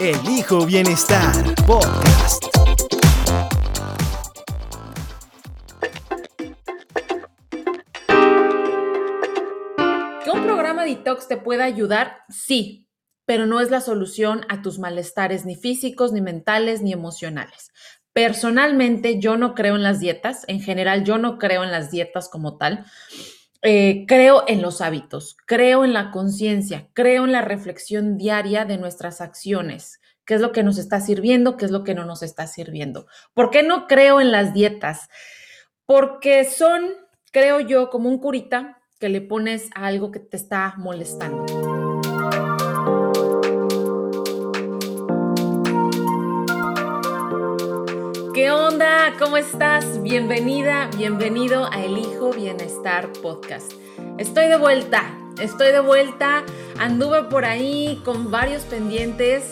Elijo Bienestar Podcast. ¿Que un programa detox te pueda ayudar? Sí, pero no es la solución a tus malestares ni físicos, ni mentales, ni emocionales. Personalmente, yo no creo en las dietas. En general, yo no creo en las dietas como tal. Eh, creo en los hábitos, creo en la conciencia, creo en la reflexión diaria de nuestras acciones. ¿Qué es lo que nos está sirviendo? ¿Qué es lo que no nos está sirviendo? ¿Por qué no creo en las dietas? Porque son, creo yo, como un curita que le pones a algo que te está molestando. ¿Qué onda? ¿Cómo estás? Bienvenida, bienvenido a El Hijo Bienestar Podcast. Estoy de vuelta, estoy de vuelta. Anduve por ahí con varios pendientes,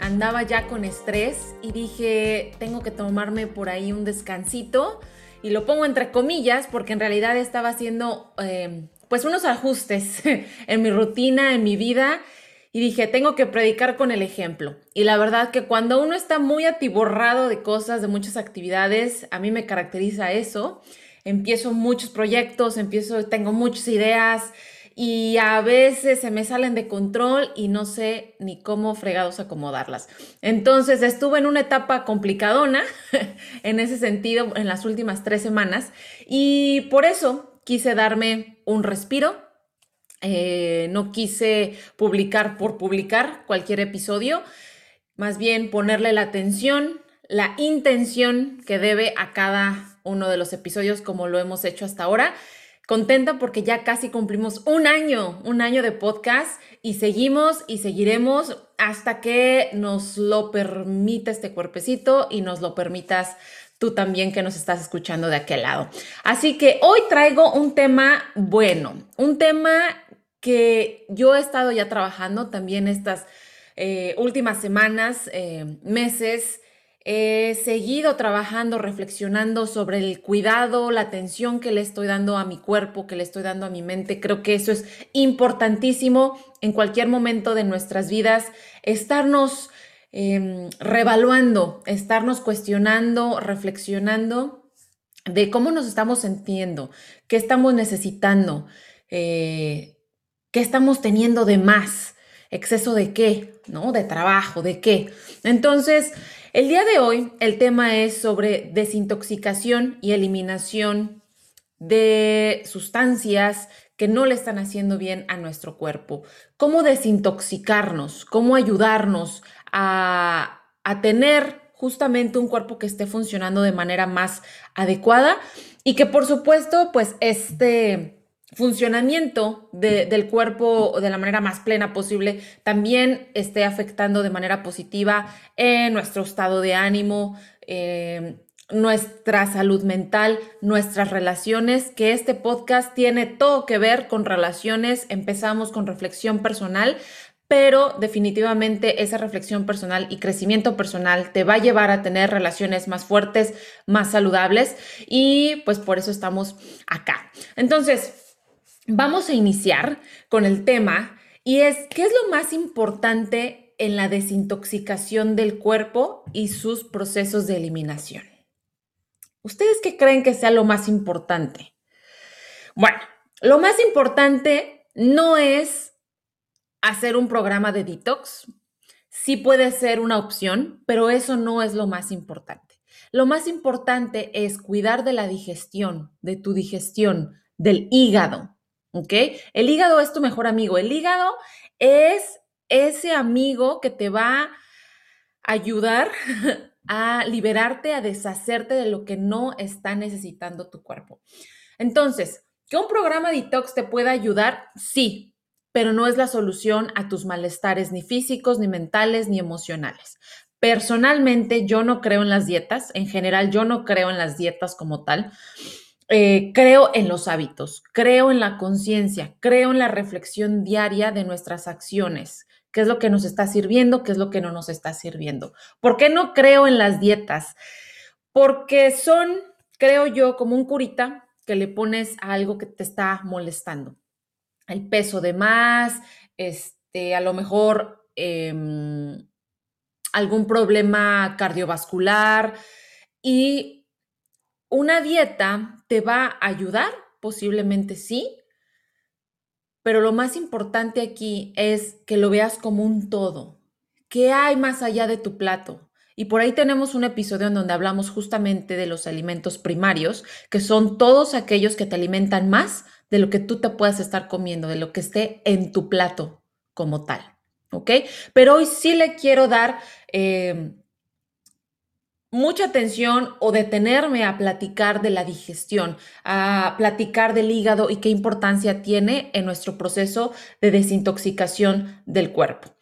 andaba ya con estrés y dije, tengo que tomarme por ahí un descansito. Y lo pongo entre comillas porque en realidad estaba haciendo eh, pues unos ajustes en mi rutina, en mi vida y dije, tengo que predicar con el ejemplo. Y la verdad que cuando uno está muy atiborrado de cosas, de muchas actividades, a mí me caracteriza eso. Empiezo muchos proyectos, empiezo, tengo muchas ideas y a veces se me salen de control y no sé ni cómo fregados acomodarlas. Entonces estuve en una etapa complicadona en ese sentido en las últimas tres semanas y por eso quise darme un respiro eh, no quise publicar por publicar cualquier episodio, más bien ponerle la atención, la intención que debe a cada uno de los episodios como lo hemos hecho hasta ahora. Contenta porque ya casi cumplimos un año, un año de podcast y seguimos y seguiremos hasta que nos lo permita este cuerpecito y nos lo permitas tú también que nos estás escuchando de aquel lado. Así que hoy traigo un tema bueno, un tema que yo he estado ya trabajando también estas eh, últimas semanas, eh, meses. He seguido trabajando, reflexionando sobre el cuidado, la atención que le estoy dando a mi cuerpo, que le estoy dando a mi mente. Creo que eso es importantísimo en cualquier momento de nuestras vidas, estarnos em, revaluando, estarnos cuestionando, reflexionando de cómo nos estamos sintiendo, qué estamos necesitando. Eh, ¿Qué estamos teniendo de más? ¿Exceso de qué? ¿No? De trabajo, ¿de qué? Entonces, el día de hoy el tema es sobre desintoxicación y eliminación de sustancias que no le están haciendo bien a nuestro cuerpo. ¿Cómo desintoxicarnos? ¿Cómo ayudarnos a, tener justamente un cuerpo que esté funcionando de manera más adecuada y que por supuesto pues este funcionamiento del cuerpo de la manera más plena posible también esté afectando de manera positiva en nuestro estado de ánimo, eh, nuestra salud mental, nuestras relaciones, que este podcast tiene todo que ver con relaciones. Empezamos con reflexión personal, pero definitivamente esa reflexión personal y crecimiento personal te va a llevar a tener relaciones más fuertes, más saludables y pues por eso estamos acá. Entonces, Vamos a iniciar con el tema y es, ¿qué es lo más importante en la desintoxicación del cuerpo y sus procesos de eliminación? ¿Ustedes qué creen que sea lo más importante? Bueno, lo más importante no es hacer un programa de detox. Sí puede ser una opción, pero eso no es lo más importante. Lo más importante es cuidar de la digestión, de tu digestión, del hígado, ¿ok? El hígado es tu mejor amigo. El hígado es ese amigo que te va a ayudar a liberarte, a deshacerte de lo que no está necesitando tu cuerpo. Entonces, ¿que un programa detox te pueda ayudar? Sí, pero no es la solución a tus malestares ni físicos, ni mentales, ni emocionales. Personalmente, yo no creo en las dietas. En general, yo no creo en las dietas como tal. Eh, creo en los hábitos, creo en la conciencia, creo en la reflexión diaria de nuestras acciones, qué es lo que nos está sirviendo, qué es lo que no nos está sirviendo. ¿Por qué no creo en las dietas? Porque son, creo yo, como un curita que le pones a algo que te está molestando. El peso de más, este, a lo mejor em, algún problema cardiovascular y una dieta te va a ayudar, posiblemente sí, pero lo más importante aquí es que lo veas como un todo. ¿Qué hay más allá de tu plato? Y por ahí tenemos un episodio en donde hablamos justamente de los alimentos primarios, que son todos aquellos que te alimentan más de lo que tú te puedas estar comiendo, de lo que esté en tu plato como tal. ¿Ok? Pero hoy sí le quiero dar eh, mucha atención o detenerme a platicar de la digestión, a platicar del hígado y qué importancia tiene en nuestro proceso de desintoxicación del cuerpo.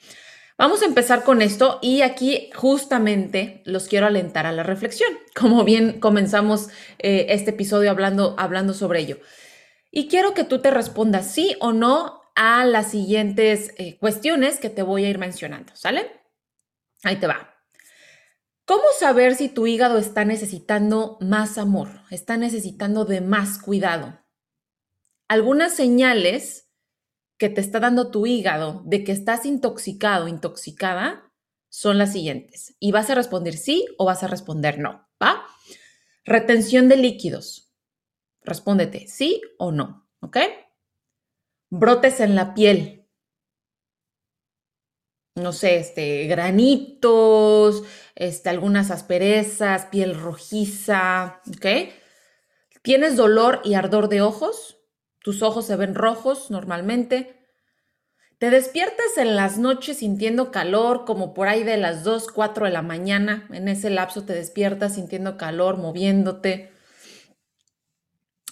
Vamos a empezar con esto y aquí justamente los quiero alentar a la reflexión, como bien comenzamos eh, este episodio hablando, hablando sobre ello. Y quiero que tú te respondas sí o no a las siguientes eh, cuestiones que te voy a ir mencionando, ¿sale? Ahí te va. ¿Cómo saber si tu hígado está necesitando más amor, está necesitando de más cuidado? Algunas señales que te está dando tu hígado de que estás intoxicado, intoxicada, son las siguientes. Y vas a responder sí o vas a responder no, ¿va? Retención de líquidos. Respóndete sí o no, ¿ok? Brotes en la piel no sé, este, granitos, este, algunas asperezas, piel rojiza, ¿ok? ¿Tienes dolor y ardor de ojos? Tus ojos se ven rojos normalmente. ¿Te despiertas en las noches sintiendo calor, como por ahí de las 2, 4 de la mañana? En ese lapso te despiertas sintiendo calor, moviéndote.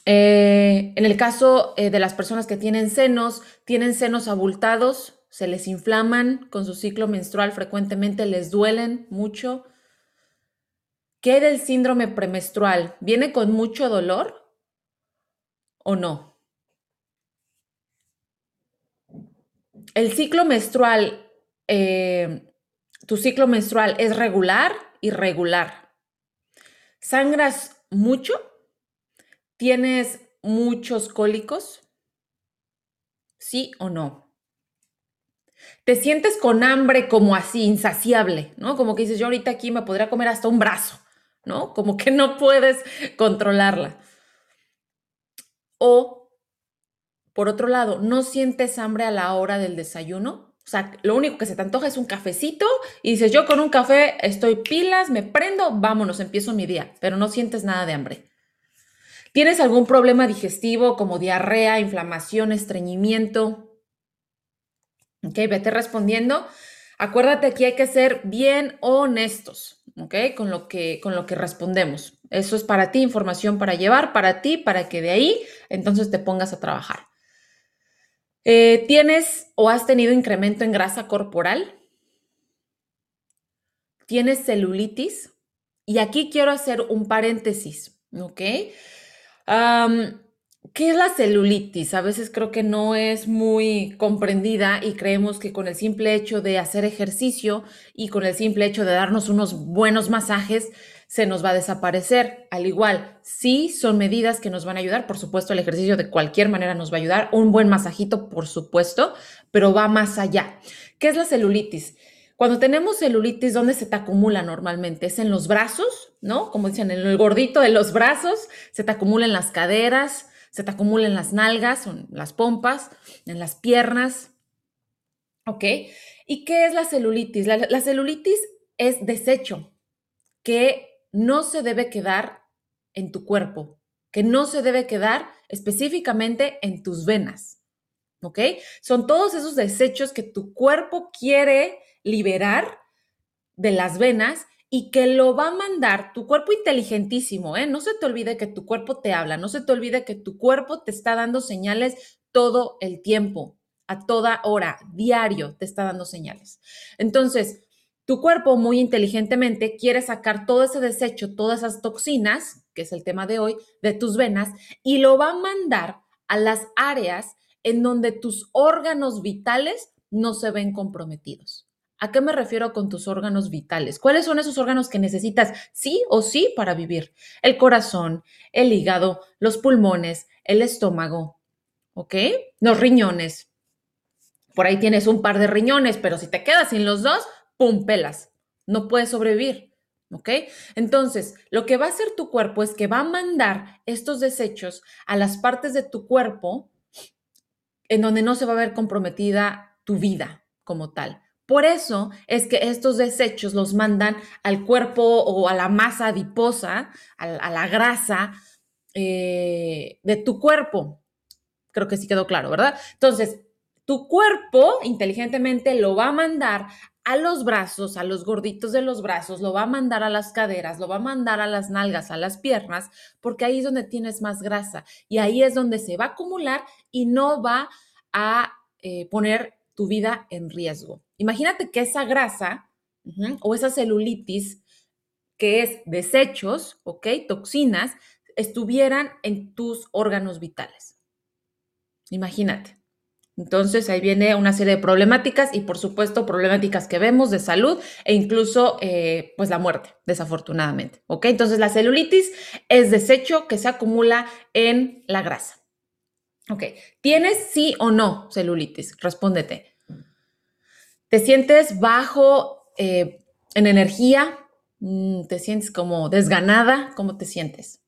Eh, en el caso eh, de las personas que tienen senos, tienen senos abultados, se les inflaman con su ciclo menstrual frecuentemente, les duelen mucho. ¿Qué del síndrome premenstrual? ¿Viene con mucho dolor o no? El ciclo menstrual, eh, tu ciclo menstrual es regular, irregular. ¿Sangras mucho? ¿Tienes muchos cólicos? ¿Sí o no? te sientes con hambre como así, insaciable, ¿no? Como que dices, yo ahorita aquí me podría comer hasta un brazo, ¿no? Como que no puedes controlarla. O, por otro lado, no sientes hambre a la hora del desayuno. O sea, lo único que se te antoja es un cafecito y dices, yo con un café estoy pilas, me prendo, vámonos, empiezo mi día, pero no sientes nada de hambre. ¿Tienes algún problema digestivo como diarrea, inflamación, estreñimiento? Ok, vete respondiendo. Acuérdate que hay que ser bien honestos, ¿ok? Con lo que, con lo que respondemos. Eso es para ti, información para llevar, para ti, para que de ahí entonces te pongas a trabajar. Eh, ¿Tienes o has tenido incremento en grasa corporal? ¿Tienes celulitis? Y aquí quiero hacer un paréntesis, ¿ok? ¿Qué es la celulitis? A veces creo que no es muy comprendida y creemos que con el simple hecho de hacer ejercicio y con el simple hecho de darnos unos buenos masajes se nos va a desaparecer. Al igual, sí son medidas que nos van a ayudar, por supuesto el ejercicio de cualquier manera nos va a ayudar, un buen masajito por supuesto, pero va más allá. ¿Qué es la celulitis? Cuando tenemos celulitis, ¿dónde se te acumula normalmente? Es en los brazos, ¿no? Como dicen, en el gordito de los brazos, se te acumula en las caderas, se te acumula en las nalgas, en las pompas, en las piernas. ¿Ok? ¿Y qué es la celulitis? La, celulitis es desecho que no se debe quedar en tu cuerpo, que no se debe quedar específicamente en tus venas. ¿Ok? Son todos esos desechos que tu cuerpo quiere liberar de las venas y que lo va a mandar tu cuerpo inteligentísimo, ¿eh? No se te olvide que tu cuerpo te habla, no se te olvide que tu cuerpo te está dando señales todo el tiempo. a toda hora, diario, te está dando señales. Entonces, tu cuerpo muy inteligentemente quiere sacar todo ese desecho, todas esas toxinas, que es el tema de hoy, de tus venas, y lo va a mandar a las áreas en donde tus órganos vitales no se ven comprometidos. ¿A qué me refiero con tus órganos vitales? ¿Cuáles son esos órganos que necesitas sí o sí para vivir? El corazón, el hígado, los pulmones, el estómago, ¿ok? Los riñones. Por ahí tienes un par de riñones, pero si te quedas sin los dos, ¡pum! pelas. No puedes sobrevivir, ¿ok? Entonces, lo que va a hacer tu cuerpo es que va a mandar estos desechos a las partes de tu cuerpo en donde no se va a ver comprometida tu vida como tal. Por eso es que estos desechos los mandan al cuerpo o a la masa adiposa, a, la grasa eh, de tu cuerpo. Creo que sí quedó claro, ¿verdad? Entonces, tu cuerpo inteligentemente lo va a mandar a los brazos, a los gorditos de los brazos, lo va a mandar a las caderas, lo va a mandar a las nalgas, a las piernas, porque ahí es donde tienes más grasa y ahí es donde se va a acumular y no va a eh, poner tu vida en riesgo. Imagínate que esa grasa o esa celulitis, que es desechos, ¿ok? Toxinas, estuvieran en tus órganos vitales. Imagínate. Entonces ahí viene una serie de problemáticas y por supuesto problemáticas que vemos de salud e incluso eh, pues la muerte, desafortunadamente. ¿Ok? Entonces la celulitis es desecho que se acumula en la grasa. ¿Ok? ¿Tienes sí o no celulitis? Respóndete. ¿Te sientes bajo eh, en energía? Mm, ¿Te sientes como desganada? ¿Cómo te sientes?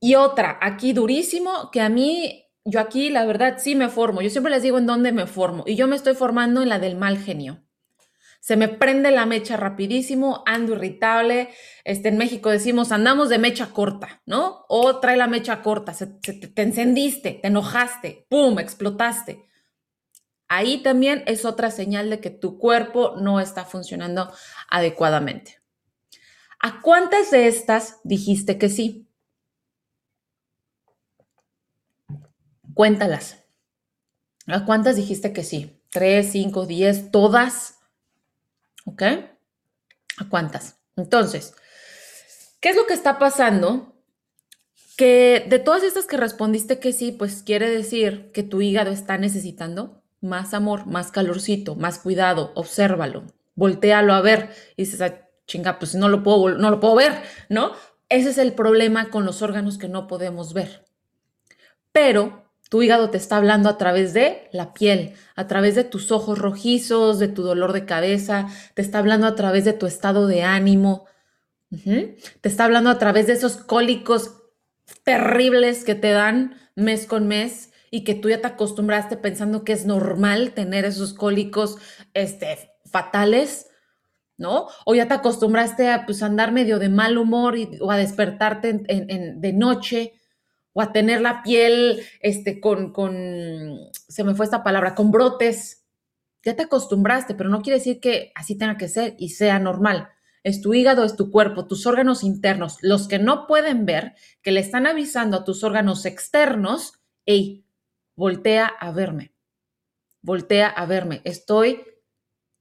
Y otra, aquí durísimo, que a mí, yo aquí la verdad sí me formo. Yo siempre les digo en dónde me formo. Y yo me estoy formando en la del mal genio. Se me prende la mecha rapidísimo, ando irritable. Este, en México decimos, andamos de mecha corta, ¿no? O trae la mecha corta, te encendiste, te enojaste, ¡pum!, explotaste. Ahí también es otra señal de que tu cuerpo no está funcionando adecuadamente. ¿A cuántas de estas dijiste que sí? Cuéntalas. ¿A cuántas dijiste que sí? ¿Tres, cinco, diez, todas? ¿Ok? ¿A cuántas? Entonces, ¿qué es lo que está pasando? Que de todas estas que respondiste que sí, pues quiere decir que tu hígado está necesitando más amor, más calorcito, más cuidado, obsérvalo, voltealo a ver y dices, chinga, pues no lo puedo, no lo puedo ver, ¿no? Ese es el problema con los órganos que no podemos ver. Pero tu hígado te está hablando a través de la piel, a través de tus ojos rojizos, de tu dolor de cabeza, te está hablando a través de tu estado de ánimo, te está hablando a través de esos cólicos terribles que te dan mes con mes, y que tú ya te acostumbraste pensando que es normal tener esos cólicos este, fatales, ¿no? O ya te acostumbraste a pues, andar medio de mal humor o a despertarte de noche o a tener la piel este, con, con, se me fue esta palabra, con brotes. Ya te acostumbraste, pero no quiere decir que así tenga que ser y sea normal. Es tu hígado, es tu cuerpo, tus órganos internos, los que no pueden ver, que le están avisando a tus órganos externos, hey, voltea a verme, voltea a verme, estoy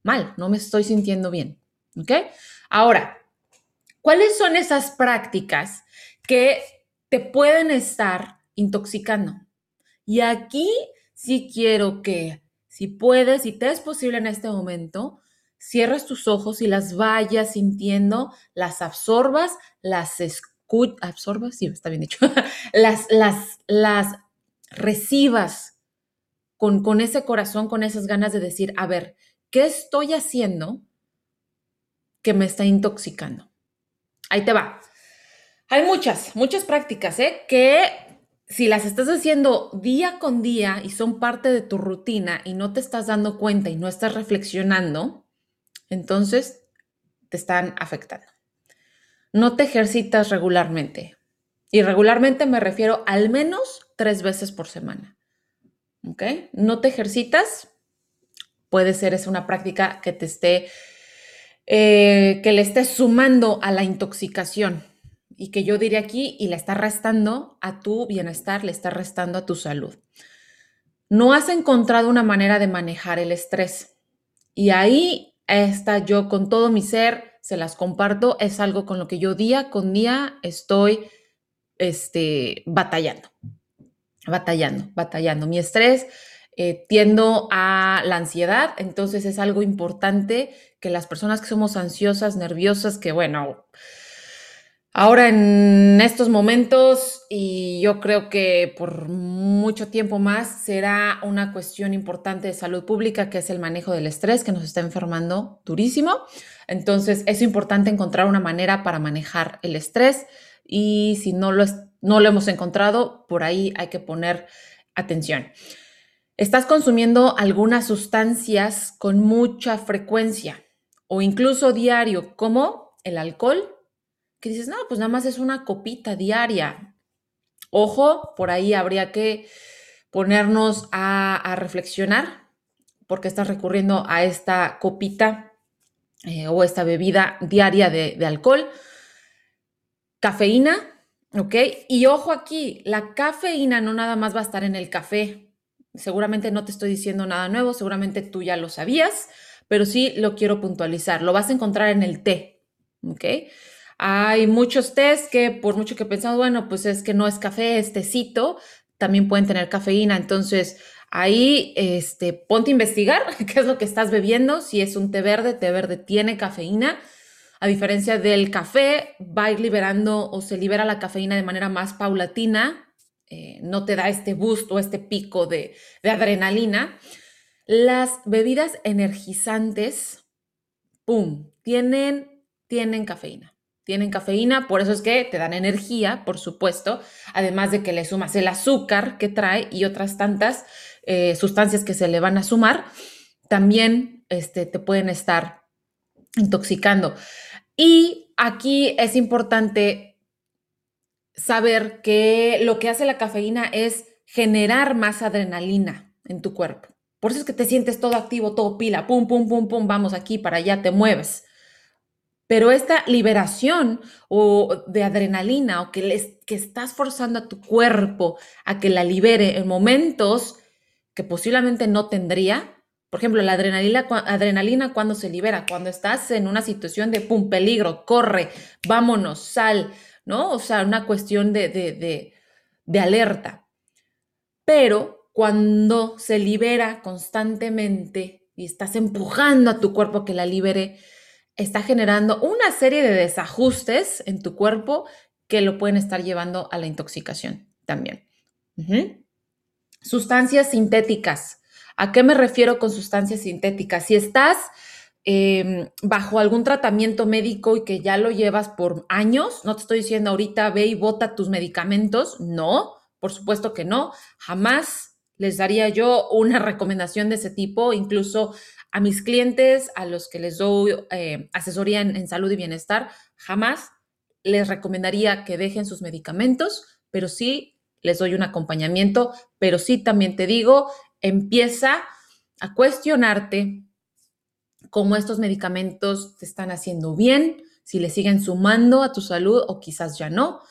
mal, no me estoy sintiendo bien. ¿Ok? Ahora, ¿cuáles son esas prácticas que te pueden estar intoxicando? Y aquí sí quiero que, si puedes, si te es posible en este momento, cierres tus ojos y las vayas sintiendo, las absorbas, las escuchas, absorbas, sí, está bien dicho, las, las, las recibas con, con ese corazón, con esas ganas de decir, a ver, ¿qué estoy haciendo que me está intoxicando? Ahí te va. Hay muchas, muchas prácticas, ¿eh? Que si las estás haciendo día con día y son parte de tu rutina y no te estás dando cuenta y no estás reflexionando, entonces te están afectando. No te ejercitas regularmente. Y regularmente me refiero al menos tres veces por semana. ¿Ok? No te ejercitas, puede ser es una práctica que te esté, eh, que le esté sumando a la intoxicación y que yo diría aquí y le está restando a tu bienestar, le está restando a tu salud. no has encontrado una manera de manejar el estrés. Y ahí está yo con todo mi ser, se las comparto, es algo con lo que yo día con día estoy este, batallando, batallando, batallando. Mi estrés eh, tiendo a la ansiedad, entonces es algo importante que las personas que somos ansiosas, nerviosas, que bueno, ahora en estos momentos y yo creo que por mucho tiempo más será una cuestión importante de salud pública que es el manejo del estrés que nos está enfermando durísimo. Entonces es importante encontrar una manera para manejar el estrés y si no lo, no lo hemos encontrado, por ahí hay que poner atención. Estás consumiendo algunas sustancias con mucha frecuencia o incluso diario, como el alcohol, que dices, no, pues nada más es una copita diaria. Ojo, por ahí habría que ponernos a, reflexionar porque estás recurriendo a esta copita eh, o esta bebida diaria de, de alcohol. Cafeína, ¿ok? Y ojo aquí, la cafeína no nada más va a estar en el café. Seguramente no te estoy diciendo nada nuevo, seguramente tú ya lo sabías, pero sí lo quiero puntualizar. Lo vas a encontrar en el té, ¿ok? Hay muchos tés que por mucho que pensamos, bueno, pues es que no es café, es tecito, también pueden tener cafeína. Entonces, ahí este, ponte a investigar qué es lo que estás bebiendo. Si es un té verde, té verde tiene cafeína. A diferencia del café, va a ir liberando o se libera la cafeína de manera más paulatina eh, no te da este boost o este pico de, adrenalina. Las bebidas energizantes, ¡pum!, tienen, tienen cafeína. Tienen cafeína, por eso es que te dan energía, por supuesto, además de que le sumas el azúcar que trae y otras tantas eh, sustancias que se le van a sumar, también este, te pueden estar intoxicando. Y aquí es importante saber que lo que hace la cafeína es generar más adrenalina en tu cuerpo. Por eso es que te sientes todo activo, todo pila, pum, pum, pum, pum, vamos aquí para allá, te mueves. Pero esta liberación o de adrenalina o que, que estás forzando a tu cuerpo a que la libere en momentos que posiblemente no tendría, por ejemplo, la adrenalina, adrenalina cuando se libera, cuando estás en una situación de pum, peligro, corre, vámonos, sal, ¿no? O sea, una cuestión de, de, alerta. Pero cuando se libera constantemente y estás empujando a tu cuerpo que la libere, está generando una serie de desajustes en tu cuerpo que lo pueden estar llevando a la intoxicación también. Sustancias sintéticas. ¿A qué me refiero con sustancias sintéticas? Si estás Em, bajo algún tratamiento médico y que ya lo llevas por años, no te estoy diciendo ahorita ve y bota tus medicamentos, no, por supuesto que no, jamás les daría yo una recomendación de ese tipo, incluso a mis clientes, a los que les doy eh, asesoría en, en salud y bienestar, jamás les recomendaría que dejen sus medicamentos, pero sí les doy un acompañamiento, pero sí también te digo, empieza a cuestionarte cómo estos medicamentos te están haciendo bien, si le siguen sumando a tu salud o quizás ya no.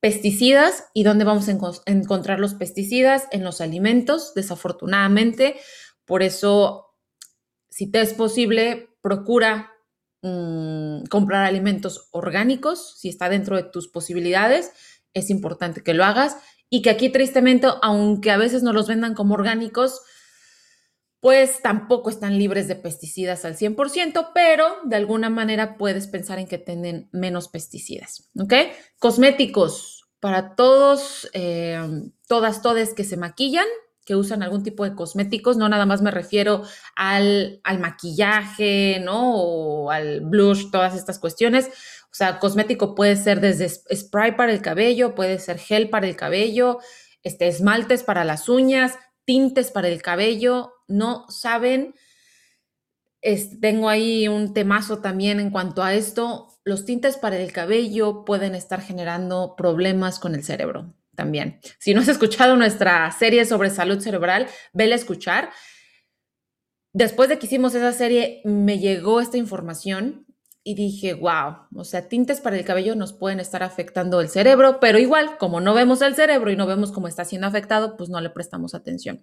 Pesticidas y dónde vamos a encontrar los pesticidas en los alimentos, desafortunadamente. Por eso, si te es posible, procura mm, comprar alimentos orgánicos, si está dentro de tus posibilidades, es importante que lo hagas y que aquí tristemente, aunque a veces no los vendan como orgánicos, pues tampoco están libres de pesticidas al 100%, pero de alguna manera puedes pensar en que tienen menos pesticidas, ¿ok? Cosméticos, para todos, eh, todas, todas que se maquillan, que usan algún tipo de cosméticos, no nada más me refiero al, al maquillaje, ¿no? O al blush, todas estas cuestiones. O sea, cosmético puede ser desde spray para el cabello, puede ser gel para el cabello, este, esmaltes para las uñas, tintes para el cabello, no saben. tengo ahí un temazo también en cuanto a esto. Los tintes para el cabello pueden estar generando problemas con el cerebro también. Si no has escuchado nuestra serie sobre salud cerebral, vele a escuchar. Después de que hicimos esa serie, me llegó esta información y dije, wow, o sea, tintes para el cabello nos pueden estar afectando el cerebro, pero igual, como no vemos el cerebro y no vemos cómo está siendo afectado, pues no le prestamos atención.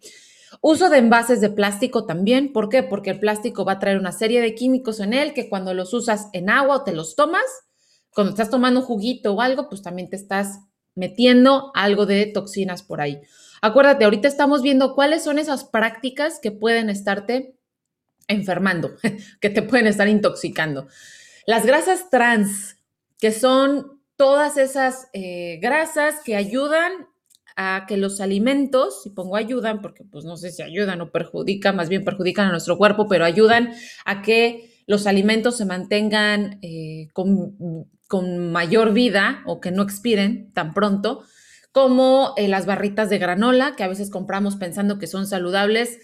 Uso de envases de plástico también. ¿Por qué? Porque el plástico va a traer una serie de químicos en él que cuando los usas en agua o te los tomas, cuando estás tomando un juguito o algo, pues también te estás metiendo algo de toxinas por ahí. Acuérdate, ahorita estamos viendo cuáles son esas prácticas que pueden estarte enfermando, que te pueden estar intoxicando. Las grasas trans, que son todas esas eh, grasas que ayudan a que los alimentos, y pongo ayudan porque pues no sé si ayudan o perjudican, más bien perjudican a nuestro cuerpo, pero ayudan a que los alimentos se mantengan eh, con, mayor vida o que no expiren tan pronto, como eh, las barritas de granola que a veces compramos pensando que son saludables.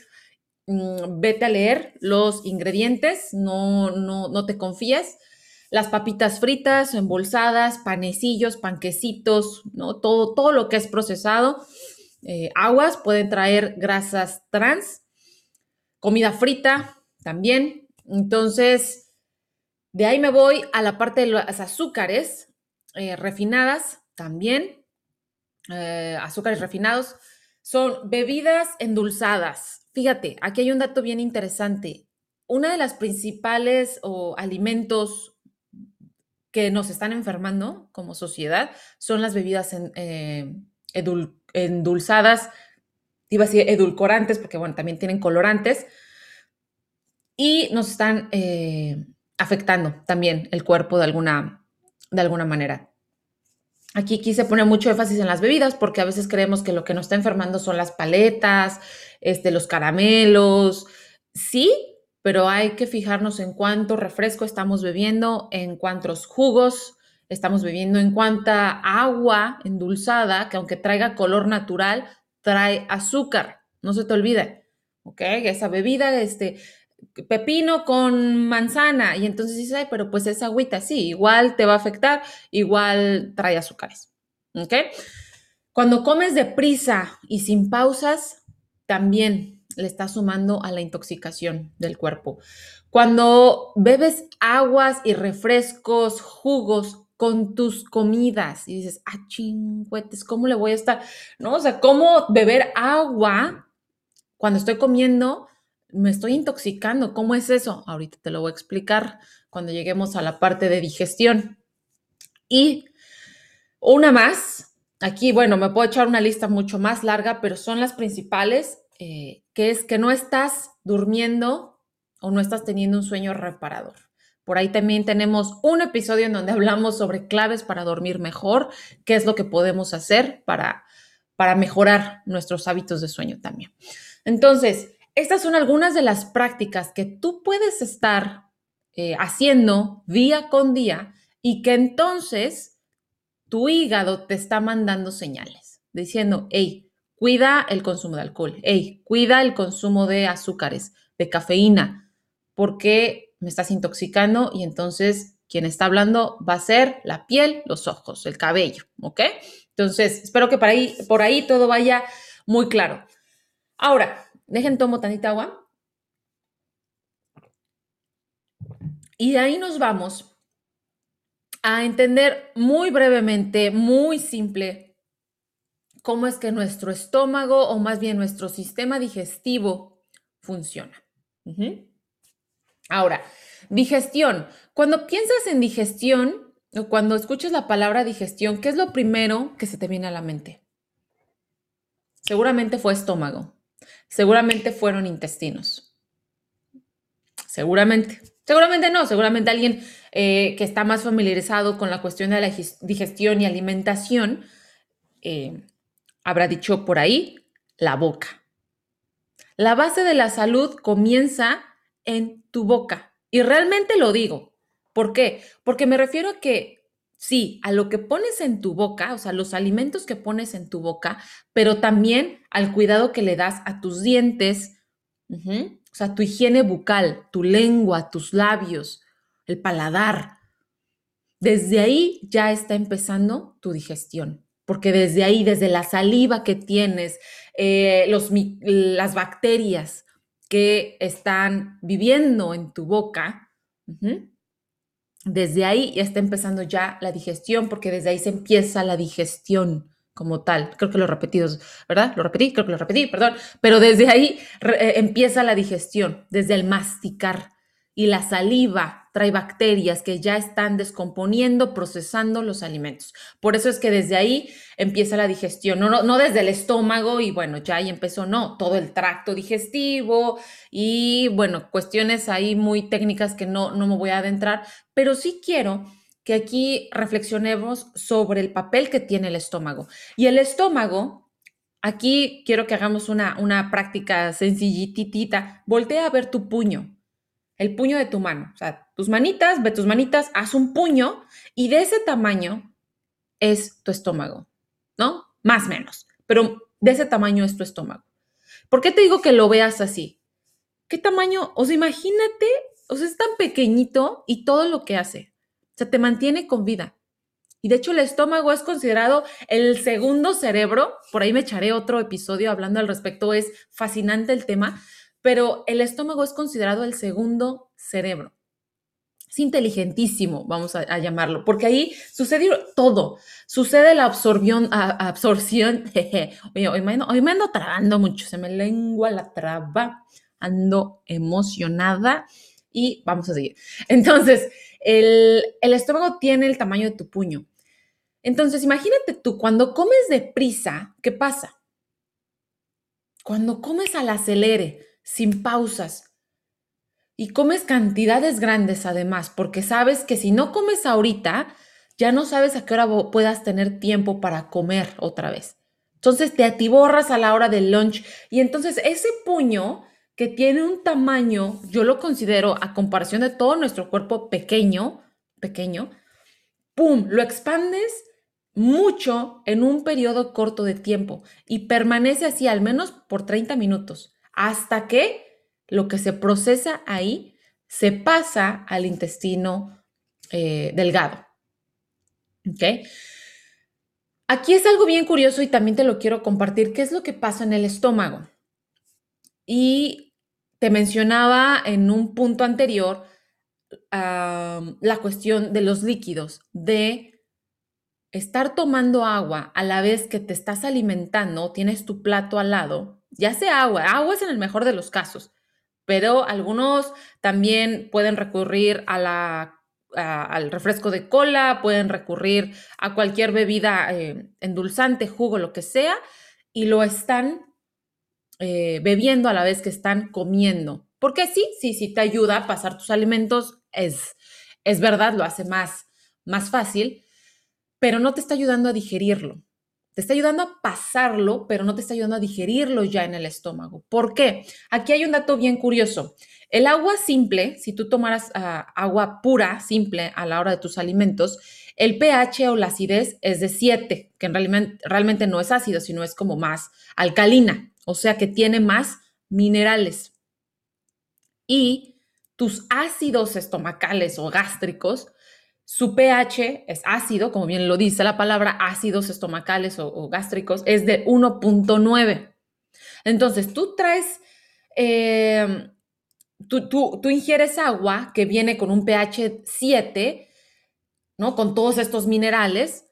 Mm, vete a leer los ingredientes, no, no, no te confíes las papitas fritas, embolsadas, panecillos, panquecitos, ¿no? Todo, todo lo que es procesado. Eh, aguas pueden traer grasas trans, comida frita también. Entonces, de ahí me voy a la parte de las azúcares eh, refinadas también. Eh, azúcares refinados son bebidas endulzadas. Fíjate, aquí hay un dato bien interesante. Una de las principales o alimentos que nos están enfermando como sociedad son las bebidas eh, endulzadas, iba a decir edulcorantes, porque bueno, también tienen colorantes, y nos están eh, afectando también el cuerpo de alguna, de alguna manera. Aquí quise poner mucho énfasis en las bebidas porque a veces creemos que lo que nos está enfermando son las paletas, este, los caramelos. Sí, pero hay que fijarnos en cuánto refresco estamos bebiendo, en cuántos jugos estamos bebiendo, en cuánta agua endulzada, que aunque traiga color natural, trae azúcar. No se te olvide, ¿ok? Esa bebida, este, pepino con manzana, y entonces dices, ay, pero pues esa agüita, sí, igual te va a afectar, igual trae azúcares, ¿ok? Cuando comes deprisa y sin pausas, también le está sumando a la intoxicación del cuerpo. Cuando bebes aguas y refrescos, jugos con tus comidas y dices, ah, chingüetes, ¿cómo le voy a estar? No, o sea, ¿cómo beber agua cuando estoy comiendo? Me estoy intoxicando. ¿Cómo es eso? Ahorita te lo voy a explicar cuando lleguemos a la parte de digestión. Y una más, aquí, bueno, me puedo echar una lista mucho más larga, pero son las principales eh, que es que no estás durmiendo o no estás teniendo un sueño reparador. Por ahí también tenemos un episodio en donde hablamos sobre claves para dormir mejor, qué es lo que podemos hacer para, para mejorar nuestros hábitos de sueño también. Entonces, estas son algunas de las prácticas que tú puedes estar eh, haciendo día con día y que entonces tu hígado te está mandando señales, diciendo, hey, Cuida el consumo de alcohol. Hey, cuida el consumo de azúcares, de cafeína, porque me estás intoxicando y entonces quien está hablando va a ser la piel, los ojos, el cabello, ¿ok? Entonces, espero que por ahí, todo vaya muy claro. Ahora, dejen tomo tantita agua. Y de ahí nos vamos a entender muy brevemente, muy simple, cómo es que nuestro estómago o más bien nuestro sistema digestivo funciona. Ahora, digestión. Cuando piensas en digestión o cuando escuchas la palabra digestión, ¿qué es lo primero que se te viene a la mente? Seguramente fue estómago. Seguramente fueron intestinos. Seguramente. Seguramente no, seguramente alguien eh, que está más familiarizado con la cuestión de la digestión y alimentación eh, habrá dicho por ahí, la boca. La base de la salud comienza en tu boca. Y realmente lo digo. ¿Por qué? Porque me refiero a que sí, a lo que pones en tu boca, o sea, los alimentos que pones en tu boca, pero también al cuidado que le das a tus dientes, o sea, tu higiene bucal, tu lengua, tus labios, el paladar. Desde ahí ya está empezando tu digestión porque desde ahí, desde la saliva que tienes, eh, los, las bacterias que están viviendo en tu boca, desde ahí ya está empezando ya la digestión, porque desde ahí se empieza la digestión, como tal. Creo que lo repetí, ¿verdad? Lo repetí, creo que lo repetí, perdón. Pero desde ahí eh, empieza la digestión, desde el masticar. Y la saliva trae bacterias que ya están descomponiendo, procesando los alimentos. Por eso es que desde ahí empieza la digestión, no, no, desde el estómago y bueno, ya ahí empezó, no, todo el tracto digestivo y bueno, cuestiones ahí muy técnicas que no, no me voy a adentrar, pero sí quiero que aquí reflexionemos sobre el papel que tiene el estómago. Y el estómago, aquí quiero que hagamos una, una práctica sencillitita. Voltea a ver tu puño, el puño de tu mano. O sea, tus manitas, ve tus manitas, haz un puño y de ese tamaño es tu estómago, ¿no? Más o menos, pero de ese tamaño es tu estómago. ¿Por qué te digo que lo veas así? ¿Qué tamaño? O sea, imagínate, o sea, es tan pequeñito y todo lo que hace. O sea, te mantiene con vida. Y de hecho el estómago es considerado el segundo cerebro. Por ahí me echaré otro episodio hablando al respecto. Es fascinante el tema. Pero el estómago es considerado el segundo cerebro. Es inteligentísimo, vamos a, llamarlo, porque ahí sucede todo. Sucede la absorción. Oye, hoy me, ando, hoy me ando trabando mucho, se me lengua la traba, ando emocionada y vamos a seguir. Entonces, el, estómago tiene el tamaño de tu puño. Entonces, imagínate tú, cuando comes deprisa, ¿qué pasa? Cuando comes al acelere, sin pausas, y comes cantidades grandes además, porque sabes que si no comes ahorita, ya no sabes a qué hora puedas tener tiempo para comer otra vez. Entonces te atiborras a la hora del lunch y entonces ese puño que tiene un tamaño, yo lo considero a comparación de todo nuestro cuerpo pequeño, pequeño, ¡pum! Lo expandes mucho en un periodo corto de tiempo y permanece así al menos por 30 minutos, hasta que lo que se procesa ahí se pasa al intestino eh, delgado. Aquí es algo bien curioso y también te lo quiero compartir, qué es lo que pasa en el estómago. Y te mencionaba en un punto anterior la cuestión de los líquidos, de estar tomando agua a la vez que te estás alimentando, tienes tu plato al lado, ya sea agua, agua es en el mejor de los casos, pero algunos también pueden recurrir a la, al refresco de cola, pueden recurrir a cualquier bebida eh, endulzante, jugo, lo que sea, y lo están eh, bebiendo a la vez que están comiendo. Porque sí, sí, sí te ayuda a pasar tus alimentos, es, es verdad, lo hace más, más fácil, pero no te está ayudando a digerirlo. Te está ayudando a pasarlo, pero no te está ayudando a digerirlo ya en el estómago. ¿Por qué? Aquí hay un dato bien curioso. El agua simple, si tú tomaras ah, agua pura, simple, a la hora de tus alimentos, el pH o la acidez es de 7, que realmente, realmente no es ácido, sino es como más alcalina o sea que tiene más minerales. Y tus ácidos estomacales o gástricos, su pH es ácido, como bien lo dice la palabra, ácidos estomacales o, gástricos, es de 1.9. Entonces, tú traes, em, tú, tú, ingieres agua que viene con un pH 7, ¿no? Con todos estos minerales,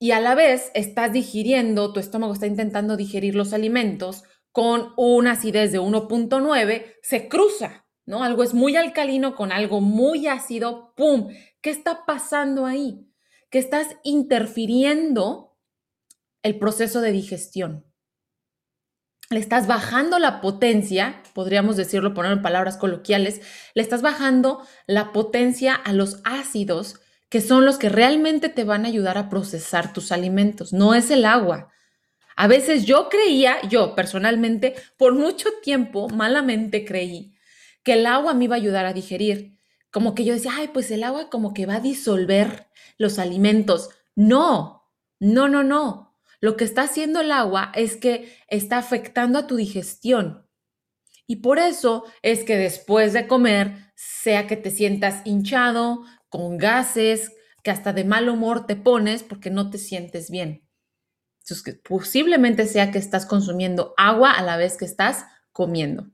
y a la vez estás digiriendo, tu estómago está intentando digerir los alimentos con una acidez de 1.9, se cruza, ¿no? Algo es muy alcalino con algo muy ácido, ¡pum! ¿Qué está pasando ahí? Que estás interfiriendo el proceso de digestión. Le estás bajando la potencia, podríamos decirlo, poner en palabras coloquiales, le estás bajando la potencia a los ácidos que son los que realmente te van a ayudar a procesar tus alimentos. No es el agua. A veces yo creía, yo personalmente, por mucho tiempo, malamente creí que el agua me iba a ayudar a digerir. Como que yo decía, ay, pues el agua como que va a disolver los alimentos. No, no, no, no. Lo que está haciendo el agua es que está afectando a tu digestión. Y por eso es que después de comer, sea que te sientas hinchado, con gases, que hasta de mal humor te pones porque no te sientes bien. Entonces, posiblemente sea que estás consumiendo agua a la vez que estás comiendo.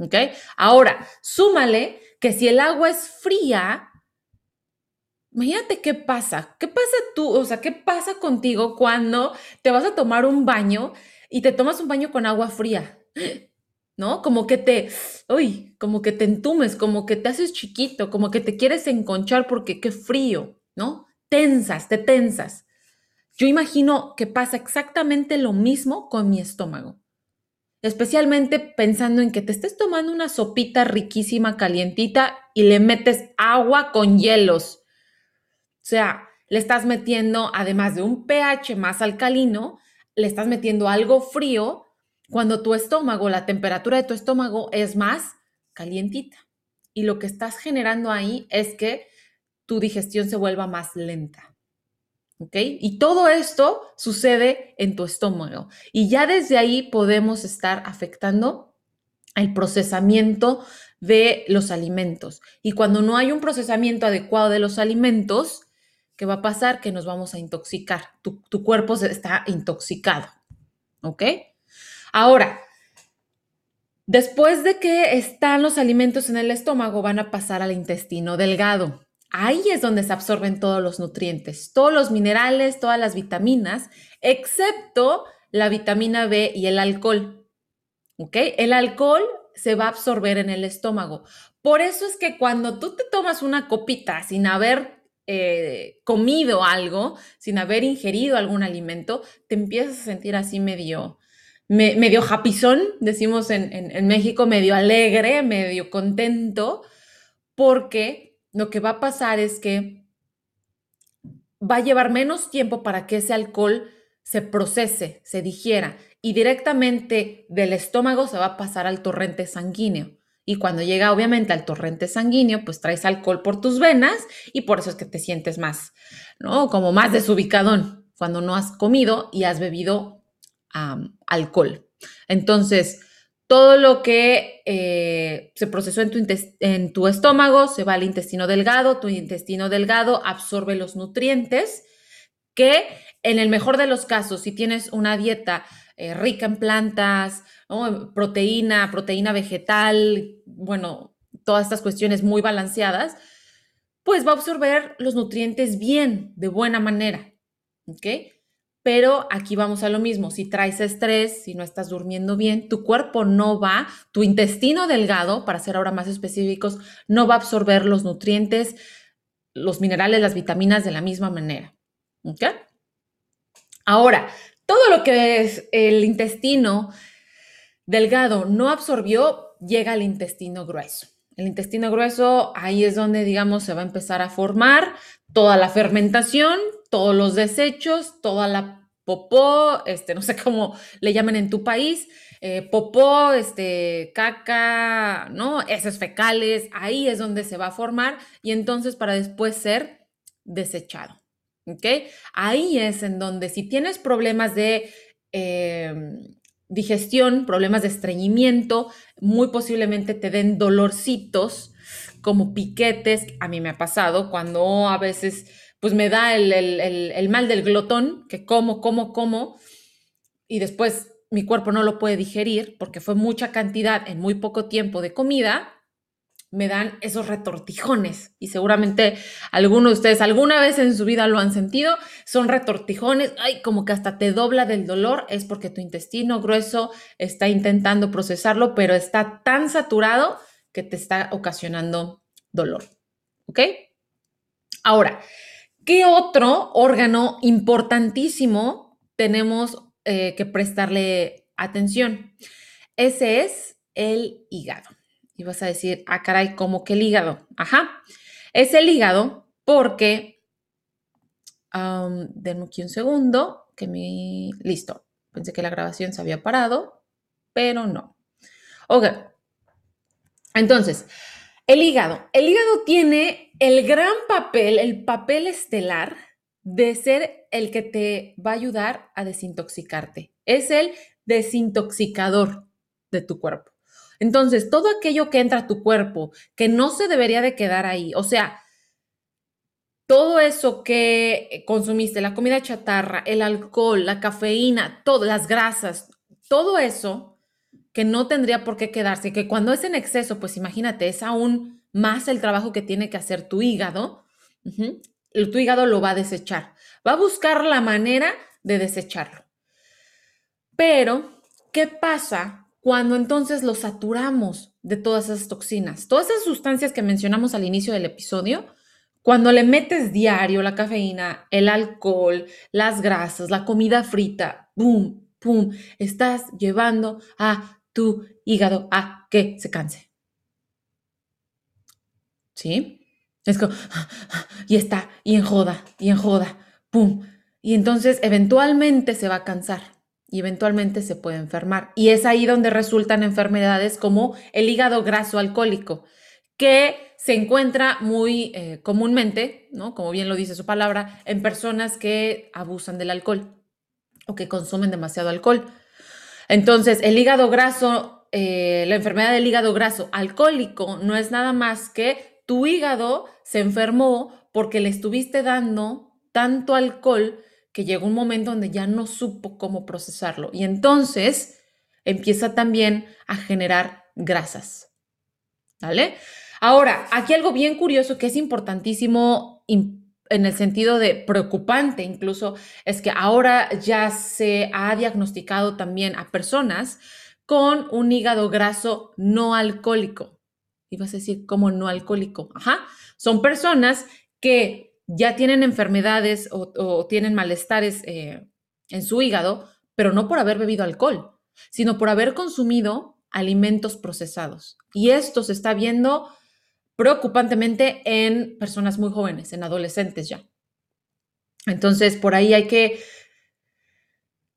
¿Ok? Ahora, súmale que si el agua es fría, Imagínate qué pasa, qué pasa tú, o sea, qué pasa contigo cuando te vas a tomar un baño y te tomas un baño con agua fría, ¿no? Como que te, uy, como que te entumes, como que te haces chiquito, como que te quieres enconchar porque qué frío, ¿no? Tensas, te tensas. Yo imagino que pasa exactamente lo mismo con mi estómago. Especialmente pensando en que te estés tomando una sopita riquísima, calientita y le metes agua con hielos. O sea, le estás metiendo, además de un pH más alcalino, le estás metiendo algo frío cuando tu estómago, la temperatura de tu estómago es más calientita. Y lo que estás generando ahí es que tu digestión se vuelva más lenta. ¿Ok? Y todo esto sucede en tu estómago. Y ya desde ahí podemos estar afectando el procesamiento de los alimentos. Y cuando no hay un procesamiento adecuado de los alimentos, ¿qué va a pasar? Que nos vamos a intoxicar. Tu, tu cuerpo está intoxicado. ¿Ok? Ahora, después de que están los alimentos en el estómago, van a pasar al intestino delgado. Ahí es donde se absorben todos los nutrientes, todos los minerales, todas las vitaminas, excepto la vitamina B y el alcohol. ¿Ok? El alcohol se va a absorber en el estómago. Por eso es que cuando tú te tomas una copita sin haber eh, comido algo, sin haber ingerido algún alimento, te empiezas a sentir así medio, medio japizón, decimos en, en México, medio alegre, medio contento, porque lo que va a pasar es que va a llevar menos tiempo para que ese alcohol se procese, se digiera y directamente del estómago se va a pasar al torrente sanguíneo. Y cuando llega obviamente al torrente sanguíneo, pues traes alcohol por tus venas y por eso es que te sientes más, ¿no? Como más desubicadón cuando no has comido y has bebido alcohol. Entonces, todo lo que eh, se procesó en tu, estómago se va al intestino delgado, tu intestino delgado absorbe los nutrientes que en el mejor de los casos, si tienes una dieta eh, rica en plantas, proteína, proteína vegetal, bueno, todas estas cuestiones muy balanceadas, pues va a absorber los nutrientes bien, de buena manera. ¿Ok? Pero aquí vamos a lo mismo, si traes estrés, si no estás durmiendo bien, tu cuerpo no va, tu intestino delgado, para ser ahora más específicos, no va a absorber los nutrientes, los minerales, las vitaminas de la misma manera. ¿Ok? Ahora, todo lo que es el intestino delgado no absorbió, llega al intestino grueso. El intestino grueso, ahí es donde, digamos, se va a empezar a formar toda la fermentación, todos los desechos, toda la popó, este, no sé cómo le llaman en tu país, eh, popó, este, caca, ¿no? Esos fecales, ahí es donde se va a formar y entonces para después ser desechado, ¿ok? Ahí es en donde si tienes problemas de... Em, digestión, problemas de estreñimiento, muy posiblemente te den dolorcitos como piquetes. A mí me ha pasado cuando a veces pues me da el, mal del glotón, que como, como, como, y después mi cuerpo no lo puede digerir porque fue mucha cantidad en muy poco tiempo de comida, me dan esos retortijones. Y seguramente algunos de ustedes alguna vez en su vida lo han sentido. Son retortijones, ay, como que hasta te dobla del dolor. Es porque tu intestino grueso está intentando procesarlo, pero está tan saturado que te está ocasionando dolor. ¿Ok? Ahora, ¿qué otro órgano importantísimo tenemos eh, que prestarle atención? Ese es el hígado. Y vas a decir, ah, caray, ¿cómo que el hígado? Ajá, es el hígado porque, um, denme aquí un segundo, que mi, listo, pensé que la grabación se había parado, pero no. Ok, entonces, el hígado. El hígado tiene el gran papel, el papel estelar de ser el que te va a ayudar a desintoxicarte. Es el desintoxicador de tu cuerpo. Entonces, todo aquello que entra a tu cuerpo, que no se debería de quedar ahí, o sea, todo eso que consumiste, la comida chatarra, el alcohol, la cafeína, todas las grasas, todo eso que no tendría por qué quedarse, que cuando es en exceso, pues imagínate, es aún más el trabajo que tiene que hacer tu hígado. tu hígado lo va a desechar. Va a buscar la manera de desecharlo. Pero, ¿qué pasa cuando entonces lo saturamos de todas esas toxinas? Todas esas sustancias que mencionamos al inicio del episodio, cuando le metes diario la cafeína, el alcohol, las grasas, la comida frita, ¡pum! ¡pum! Estás llevando a tu hígado a que se canse. ¿Sí? Es como, y está, y en joda, y en joda, ¡pum! Y entonces eventualmente se va a cansar y eventualmente se puede enfermar. Y es ahí donde resultan enfermedades como el hígado graso alcohólico, que se encuentra muy eh, comúnmente, ¿no? como bien lo dice su palabra, en personas que abusan del alcohol o que consumen demasiado alcohol. Entonces, el hígado graso, eh, la enfermedad del hígado graso alcohólico no es nada más que tu hígado se enfermó porque le estuviste dando tanto alcohol que llegó un momento donde ya no supo cómo procesarlo y entonces empieza también a generar grasas. ¿Vale? Ahora, aquí algo bien curioso que es importantísimo en el sentido de preocupante incluso, es que ahora ya se ha diagnosticado también a personas con un hígado graso no alcohólico. Y vas a decir, ¿cómo no alcohólico? Ajá. Son personas que ya tienen enfermedades o, tienen malestares eh, en su hígado, pero no por haber bebido alcohol, sino por haber consumido alimentos procesados. Y esto se está viendo preocupantemente en personas muy jóvenes, en adolescentes ya. Entonces, por ahí hay que,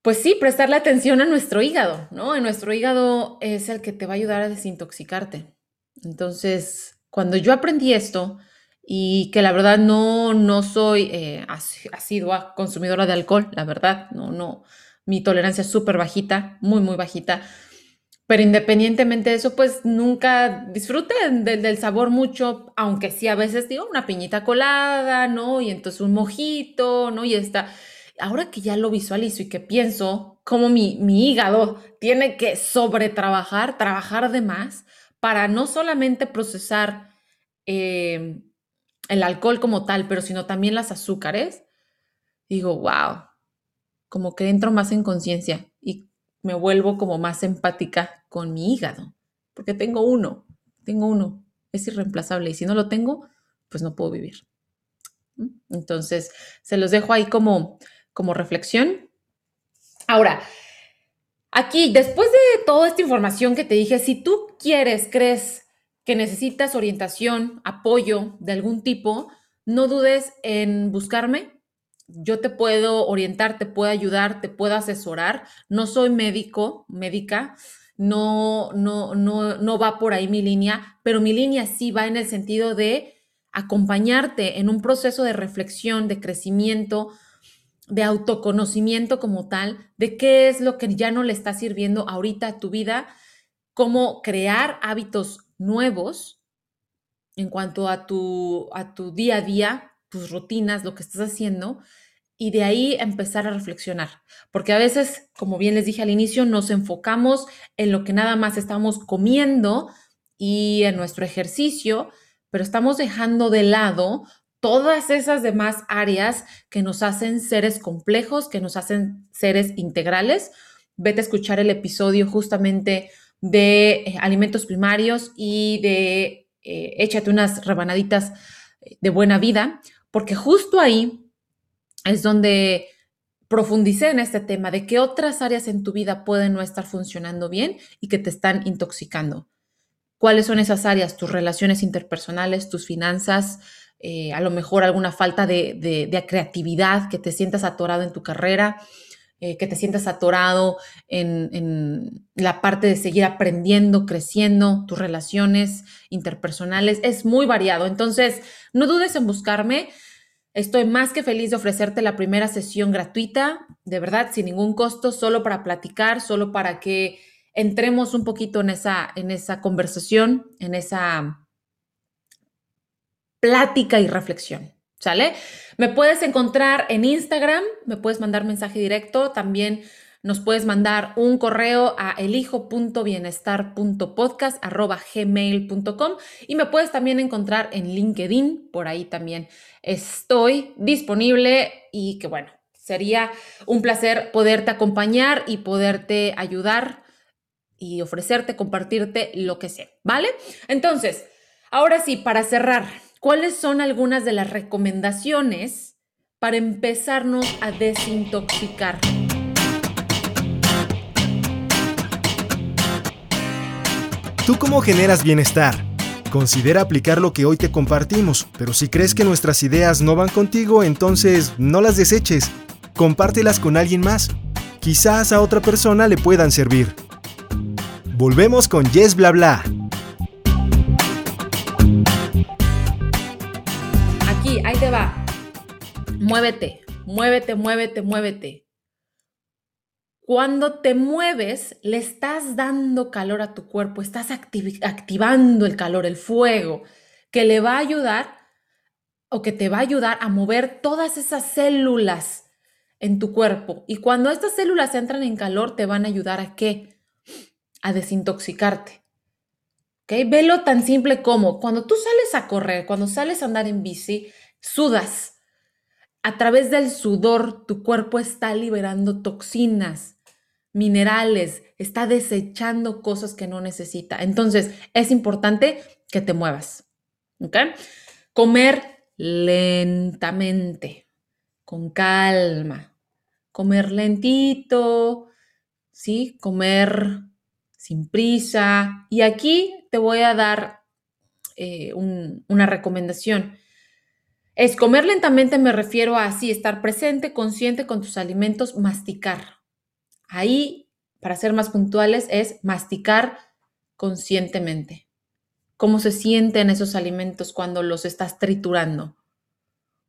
pues sí, prestarle atención a nuestro hígado, ¿no? En nuestro hígado es el que te va a ayudar a desintoxicarte. Entonces, cuando yo aprendí esto, y que la verdad no, no soy eh, asidua consumidora de alcohol, la verdad, no, no, mi tolerancia es súper bajita, muy, muy bajita. Pero independientemente de eso, pues nunca disfruté del sabor mucho, aunque sí a veces digo una piñita colada, ¿no? Y entonces un mojito, ¿no? Y está. Ahora que ya lo visualizo y que pienso cómo mi, mi hígado tiene que sobretrabajar, trabajar de más, para no solamente procesar eh, el alcohol como tal, pero sino también las azúcares, digo, wow, como que entro más en conciencia y me vuelvo como más empática con mi hígado, porque tengo uno, tengo uno, es irreemplazable y si no lo tengo, pues no puedo vivir. Entonces, se los dejo ahí como, como reflexión. Ahora, aquí, después de toda esta información que te dije, si tú quieres, crees que necesitas orientación, apoyo de algún tipo, no dudes en buscarme. Yo te puedo orientar, te puedo ayudar, te puedo asesorar. No soy médico, médica, no, no, no, no va por ahí mi línea, pero mi línea sí va en el sentido de acompañarte en un proceso de reflexión, de crecimiento, de autoconocimiento como tal, de qué es lo que ya no le está sirviendo ahorita a tu vida, cómo crear hábitos nuevos en cuanto a tu, a tu día a día, tus rutinas, lo que estás haciendo, y de ahí empezar a reflexionar. Porque a veces, como bien les dije al inicio, nos enfocamos en lo que nada más estamos comiendo y en nuestro ejercicio, pero estamos dejando de lado todas esas demás áreas que nos hacen seres complejos, que nos hacen seres integrales. Vete a escuchar el episodio justamente de eh, alimentos primarios y de eh, échate unas rebanaditas de buena vida, porque justo ahí es donde profundicé en este tema de qué otras áreas en tu vida pueden no estar funcionando bien y que te están intoxicando. ¿Cuáles son esas áreas? Tus relaciones interpersonales, tus finanzas, eh, a lo mejor alguna falta de, de creatividad, que te sientas atorado en tu carrera, eh, que te sientas atorado en, la parte de seguir aprendiendo, creciendo, tus relaciones interpersonales. Es muy variado. Entonces, no dudes en buscarme. Estoy más que feliz de ofrecerte la primera sesión gratuita, de verdad, sin ningún costo, solo para platicar, solo para que entremos un poquito en esa, en esa conversación, en esa plática y reflexión. ¿Sale? Me puedes encontrar en Instagram, me puedes mandar mensaje directo, también nos puedes mandar un correo a elijo.bienestar.podcast.gmail.com y me puedes también encontrar en LinkedIn, por ahí también estoy disponible y que bueno, sería un placer poderte acompañar y poderte ayudar y ofrecerte, compartirte lo que sé, ¿vale? Entonces, ahora sí, para cerrar, ¿cuáles son algunas de las recomendaciones para empezarnos a desintoxicar? ¿Tú cómo generas bienestar? Considera aplicar lo que hoy te compartimos, pero si crees que nuestras ideas no van contigo, entonces no las deseches. Compártelas con alguien más. Quizás a otra persona le puedan servir. Volvemos con Yes Bla Bla. Muévete, muévete, muévete, muévete. Cuando te mueves, le estás dando calor a tu cuerpo, estás activando el calor, el fuego, que le va a ayudar o que te va a ayudar a mover todas esas células en tu cuerpo. Y cuando estas células entran en calor, te van a ayudar a qué? A desintoxicarte. ¿Ok? Velo tan simple como cuando tú sales a correr, cuando sales a andar en bici, sudas. A través del sudor, tu cuerpo está liberando toxinas minerales, está desechando cosas que no necesita. Entonces, es importante que te muevas. ¿Ok? Comer lentamente, con calma. Comer lentito, ¿sí? Comer sin prisa. Y aquí te voy a dar eh, una recomendación. Es comer lentamente, me refiero a así, estar presente, consciente con tus alimentos, masticar. Ahí, para ser más puntuales, es masticar conscientemente. ¿Cómo se sienten esos alimentos cuando los estás triturando?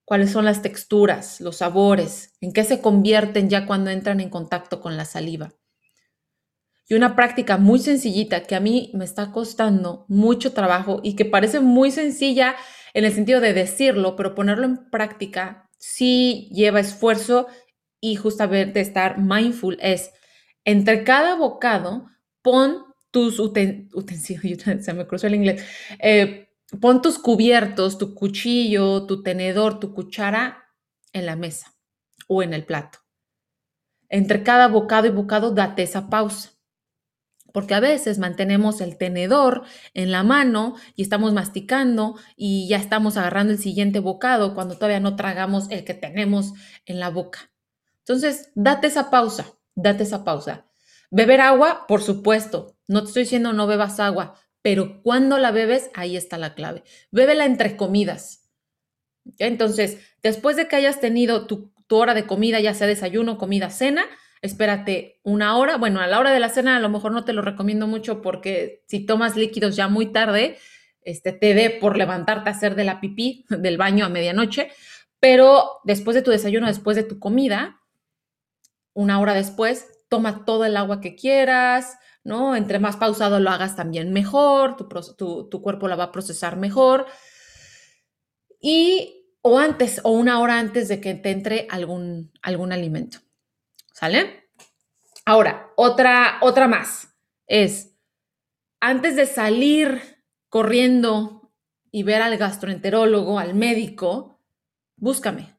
¿Cuáles son las texturas, los sabores? ¿En qué se convierten ya cuando entran en contacto con la saliva? Y una práctica muy sencillita que a mí me está costando mucho trabajo y que parece muy sencilla en el sentido de decirlo, pero ponerlo en práctica sí lleva esfuerzo y justamente estar mindful es, entre cada bocado, pon tus utensilios, se me cruzó el inglés, eh, pon tus cubiertos, tu cuchillo, tu tenedor, tu cuchara en la mesa o en el plato. Entre cada bocado y bocado, date esa pausa. Porque a veces mantenemos el tenedor en la mano y estamos masticando y ya estamos agarrando el siguiente bocado cuando todavía no tragamos el que tenemos en la boca. Entonces, date esa pausa, date esa pausa. Beber agua, por supuesto. No te estoy diciendo no bebas agua, pero cuando la bebes, ahí está la clave. Bébela entre comidas. Entonces, después de que hayas tenido tu, hora de comida, ya sea desayuno, comida, cena, espérate una hora. Bueno, a la hora de la cena a lo mejor no te lo recomiendo mucho porque si tomas líquidos ya muy tarde, este, te dé por levantarte a hacer de la pipí del baño a medianoche. Pero después de tu desayuno, después de tu comida, una hora después, toma todo el agua que quieras, ¿no? Entre más pausado lo hagas también mejor, tu, tu, cuerpo la va a procesar mejor. Y o antes o una hora antes de que te entre algún, algún alimento. ¿Sale? Ahora, otra, otra más es, antes de salir corriendo y ver al gastroenterólogo, al médico, búscame,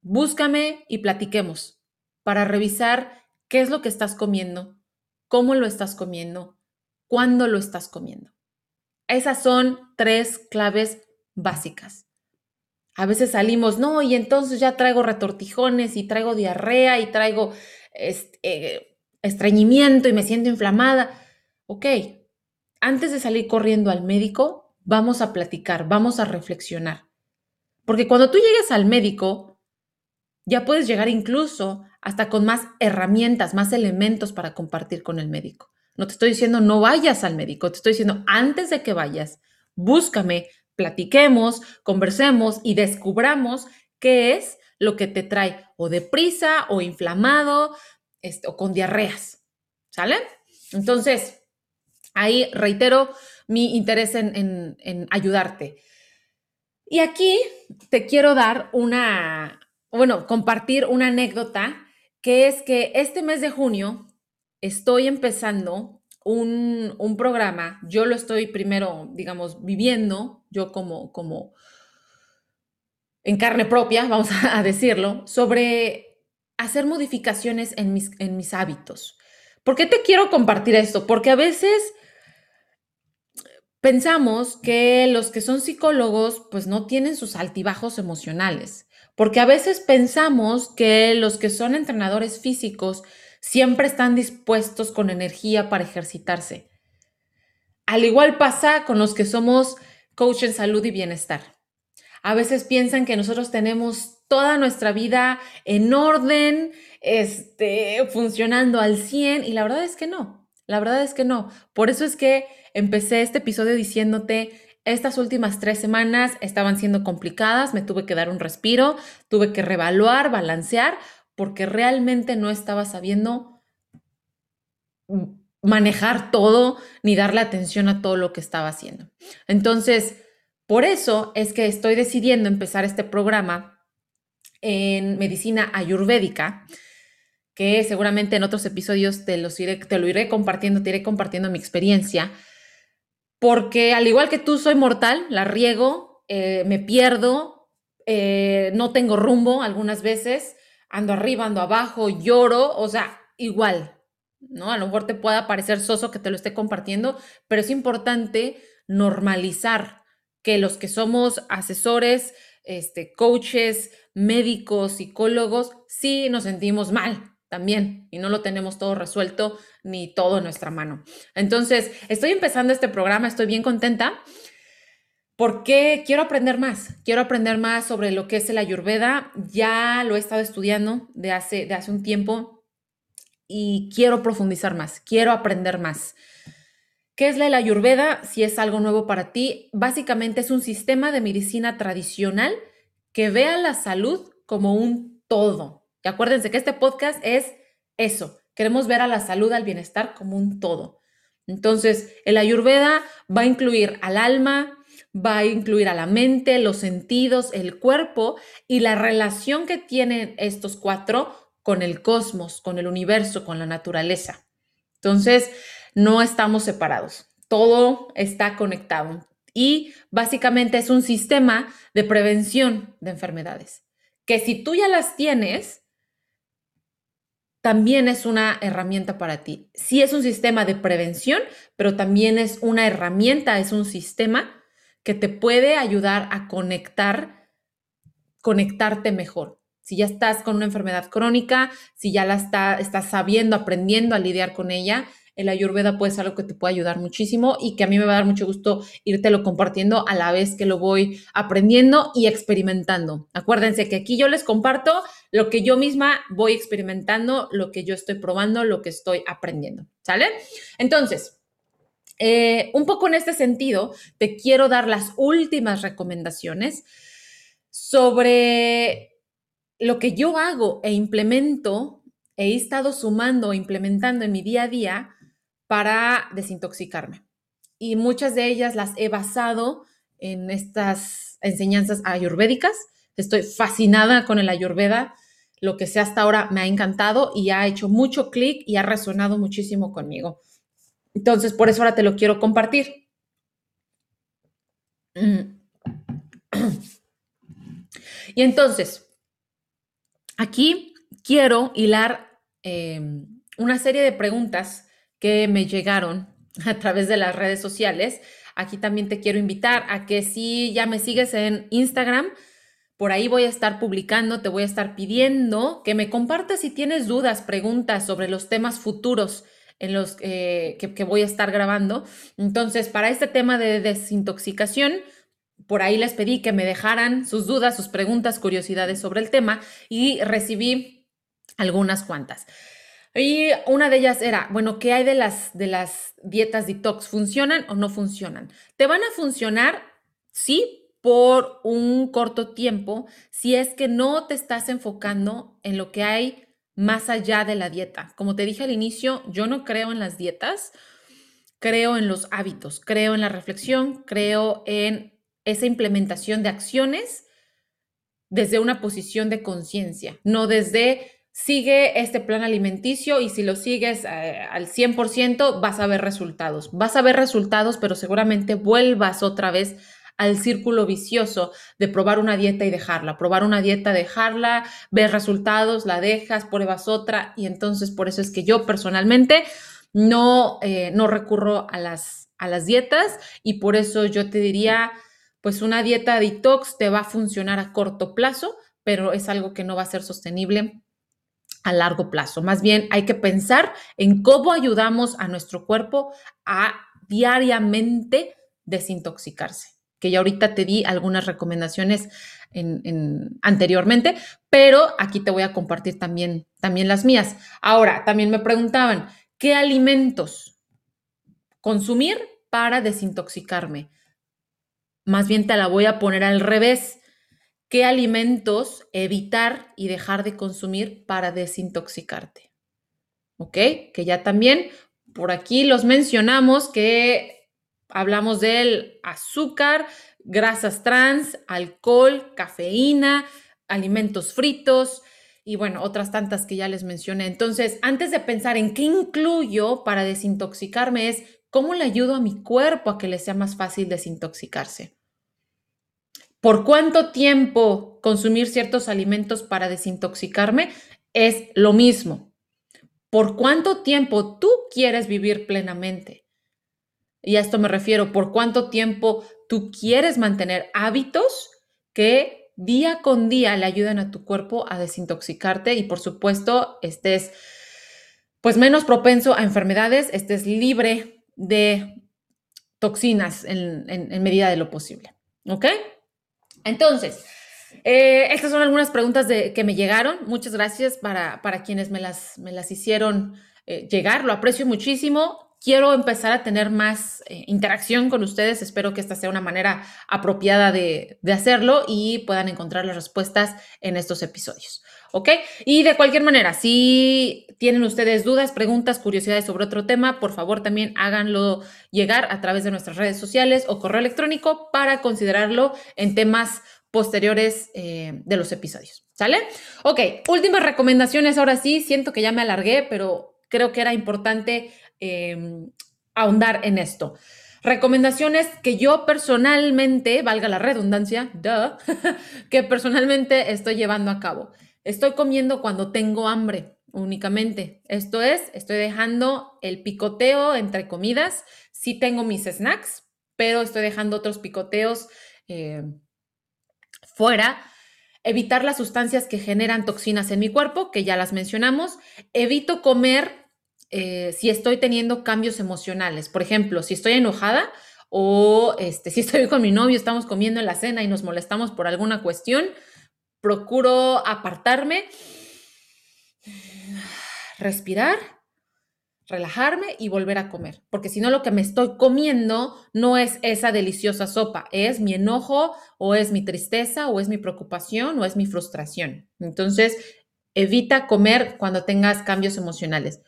búscame y platiquemos para revisar qué es lo que estás comiendo, cómo lo estás comiendo, cuándo lo estás comiendo. Esas son tres claves básicas. A veces salimos, no, y entonces ya traigo retortijones y traigo diarrea y traigo eh, estreñimiento y me siento inflamada. Ok, antes de salir corriendo al médico, vamos a platicar, vamos a reflexionar. Porque cuando tú llegues al médico, ya puedes llegar incluso hasta con más herramientas, más elementos para compartir con el médico. No te estoy diciendo no vayas al médico, te estoy diciendo antes de que vayas, búscame, platiquemos, conversemos y descubramos qué es lo que te trae o deprisa o inflamado este, o con diarreas. ¿Sale? Entonces, ahí reitero mi interés en, en ayudarte. Y aquí te quiero dar una, bueno, compartir una anécdota que es que este mes de junio estoy empezando un, un, programa, yo lo estoy primero, digamos, viviendo, yo como, como en carne propia, vamos a decirlo, sobre hacer modificaciones en mis, en mis hábitos. ¿Por qué te quiero compartir esto? Porque a veces pensamos que los que son psicólogos pues no tienen sus altibajos emocionales, porque a veces pensamos que los que son entrenadores físicos siempre están dispuestos con energía para ejercitarse. Al igual pasa con los que somos coach en salud y bienestar. A veces piensan que nosotros tenemos toda nuestra vida en orden, este, funcionando al 100 y la verdad es que no. La verdad es que no. Por eso es que empecé este episodio diciéndote, estas últimas tres semanas estaban siendo complicadas, me tuve que dar un respiro, tuve que revaluar, balancear, porque realmente no estaba sabiendo manejar todo ni darle atención a todo lo que estaba haciendo. Entonces, por eso es que estoy decidiendo empezar este programa en medicina ayurvédica, que seguramente en otros episodios te, iré, lo iré compartiendo, te iré compartiendo mi experiencia, porque al igual que tú soy mortal, la riego, eh, me pierdo, eh, no tengo rumbo algunas veces, ando arriba, ando abajo, lloro, o sea, igual, ¿no? A lo mejor te pueda parecer soso que te lo esté compartiendo, pero es importante normalizar que los que somos asesores, este, coaches, médicos, psicólogos, sí nos sentimos mal también y no lo tenemos todo resuelto ni todo en nuestra mano. Entonces, estoy empezando este programa, estoy bien contenta porque quiero aprender más, quiero aprender más sobre lo que es el ayurveda. Ya lo he estado estudiando de hace, de hace un tiempo y quiero profundizar más, quiero aprender más. ¿Qué es la ayurveda? Si es algo nuevo para ti, básicamente es un sistema de medicina tradicional que vea la salud como un todo. Y acuérdense que este podcast es eso. Queremos ver a la salud, al bienestar como un todo. Entonces, el ayurveda va a incluir al alma, va a incluir a la mente, los sentidos, el cuerpo y la relación que tienen estos cuatro con el cosmos, con el universo, con la naturaleza. Entonces, no estamos separados, todo está conectado y básicamente es un sistema de prevención de enfermedades, que si tú ya las tienes, también es una herramienta para ti. Sí es un sistema de prevención, pero también es una herramienta, es un sistema que te puede ayudar a conectar, conectarte mejor. Si ya estás con una enfermedad crónica, si ya la está, estás sabiendo, aprendiendo a lidiar con ella, el ayurveda puede ser algo que te puede ayudar muchísimo y que a mí me va a dar mucho gusto lo compartiendo a la vez que lo voy aprendiendo y experimentando. Acuérdense que aquí yo les comparto lo que yo misma voy experimentando, lo que yo estoy probando, lo que estoy aprendiendo. ¿Sale? Entonces, eh, un poco en este sentido, te quiero dar las últimas recomendaciones sobre lo que yo hago e implemento, he estado sumando o implementando en mi día a día para desintoxicarme. Y muchas de ellas las he basado en estas enseñanzas ayurvédicas. Estoy fascinada con el ayurveda. Lo que sé hasta ahora me ha encantado y ha hecho mucho clic y ha resonado muchísimo conmigo. Entonces, por eso ahora te lo quiero compartir. Y entonces, aquí quiero hilar em, una serie de preguntas que me llegaron a través de las redes sociales. Aquí también te quiero invitar a que si ya me sigues en Instagram, por ahí voy a estar publicando, te voy a estar pidiendo que me compartas si tienes dudas, preguntas sobre los temas futuros en los que, voy a estar grabando. Entonces, para este tema de desintoxicación, por ahí les pedí que me dejaran sus dudas, sus preguntas, curiosidades sobre el tema y recibí algunas cuantas. Y una de ellas era, bueno, ¿qué hay de las, de las dietas detox? ¿Funcionan o no funcionan? Te van a funcionar, sí, por un corto tiempo, si es que no te estás enfocando en lo que hay más allá de la dieta. Como te dije al inicio, yo no creo en las dietas, creo en los hábitos, creo en la reflexión, creo en esa implementación de acciones desde una posición de conciencia, no desde sigue este plan alimenticio y si lo sigues eh, al 100% vas a ver resultados. Vas a ver resultados, pero seguramente vuelvas otra vez al círculo vicioso de probar una dieta y dejarla, probar una dieta, dejarla, ver resultados, la dejas, pruebas otra y entonces por eso es que yo personalmente no, eh, no recurro a las, a las dietas y por eso yo te diría, pues una dieta detox te va a funcionar a corto plazo, pero es algo que no va a ser sostenible a largo plazo. Más bien hay que pensar en cómo ayudamos a nuestro cuerpo a diariamente desintoxicarse, que ya ahorita te di algunas recomendaciones en, anteriormente, pero aquí te voy a compartir también, también las mías. Ahora, también me preguntaban, ¿qué alimentos consumir para desintoxicarme? Más bien te la voy a poner al revés qué alimentos evitar y dejar de consumir para desintoxicarte. ¿Ok? Que ya también por aquí los mencionamos que hablamos del azúcar, grasas trans, alcohol, cafeína, alimentos fritos y bueno, otras tantas que ya les mencioné. Entonces, antes de pensar en qué incluyo para desintoxicarme es cómo le ayudo a mi cuerpo a que le sea más fácil desintoxicarse. ¿Por cuánto tiempo consumir ciertos alimentos para desintoxicarme? Es lo mismo. ¿Por cuánto tiempo tú quieres vivir plenamente? Y a esto me refiero, ¿por cuánto tiempo tú quieres mantener hábitos que día con día le ayuden a tu cuerpo a desintoxicarte y por supuesto estés pues menos propenso a enfermedades, estés libre de toxinas en, medida de lo posible. ¿Ok? Entonces, eh, estas son algunas preguntas de, que me llegaron. Muchas gracias para, quienes me las, me las hicieron eh, llegar. Lo aprecio muchísimo. Quiero empezar a tener más eh, interacción con ustedes. Espero que esta sea una manera apropiada de, de hacerlo y puedan encontrar las respuestas en estos episodios. ¿Ok? Y de cualquier manera, si tienen ustedes dudas, preguntas, curiosidades sobre otro tema, por favor también háganlo llegar a través de nuestras redes sociales o correo electrónico para considerarlo en temas posteriores eh, de los episodios. ¿Sale? Ok, últimas recomendaciones. Ahora sí, siento que ya me alargué, pero creo que era importante em, ahondar en esto. Recomendaciones que yo personalmente, valga la redundancia, que personalmente estoy llevando a cabo. Estoy comiendo cuando tengo hambre únicamente. Esto es, estoy dejando el picoteo entre comidas. Sí tengo mis snacks, pero estoy dejando otros picoteos eh, fuera. Evitar las sustancias que generan toxinas en mi cuerpo, que ya las mencionamos. Evito comer eh, si estoy teniendo cambios emocionales. Por ejemplo, si estoy enojada o este, si estoy con mi novio, estamos comiendo en la cena y nos molestamos por alguna cuestión, procuro apartarme, respirar, relajarme y volver a comer, porque si no lo que me estoy comiendo no es esa deliciosa sopa, es mi enojo o es mi tristeza o es mi preocupación o es mi frustración. Entonces, evita comer cuando tengas cambios emocionales.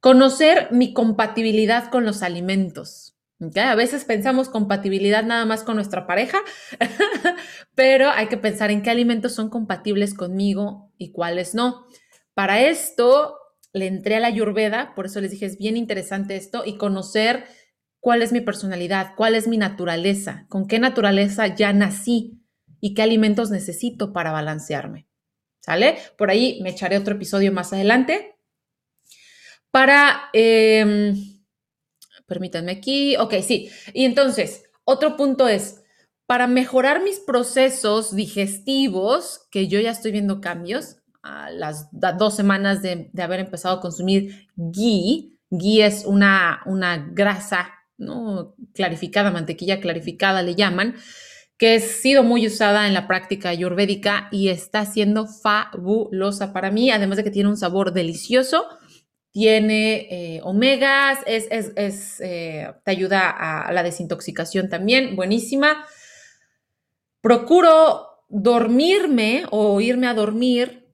Conocer mi compatibilidad con los alimentos. A veces pensamos compatibilidad nada más con nuestra pareja, pero hay que pensar en qué alimentos son compatibles conmigo y cuáles no. Para esto le entré a la Ayurveda, por eso les dije, es bien interesante esto, y conocer cuál es mi personalidad, cuál es mi naturaleza, con qué naturaleza ya nací y qué alimentos necesito para balancearme. ¿Sale? Por ahí me echaré otro episodio más adelante. Para... Em, Permítanme aquí. Ok, sí. Y entonces, otro punto es, para mejorar mis procesos digestivos, que yo ya estoy viendo cambios, a las dos semanas de, haber empezado a consumir ghee, ghee es una, una grasa ¿no? clarificada, mantequilla clarificada le llaman, que ha sido muy usada en la práctica ayurvédica y está siendo fabulosa para mí, además de que tiene un sabor delicioso tiene eh, omegas, es, eh, te ayuda a, la desintoxicación también, buenísima. Procuro dormirme o irme a dormir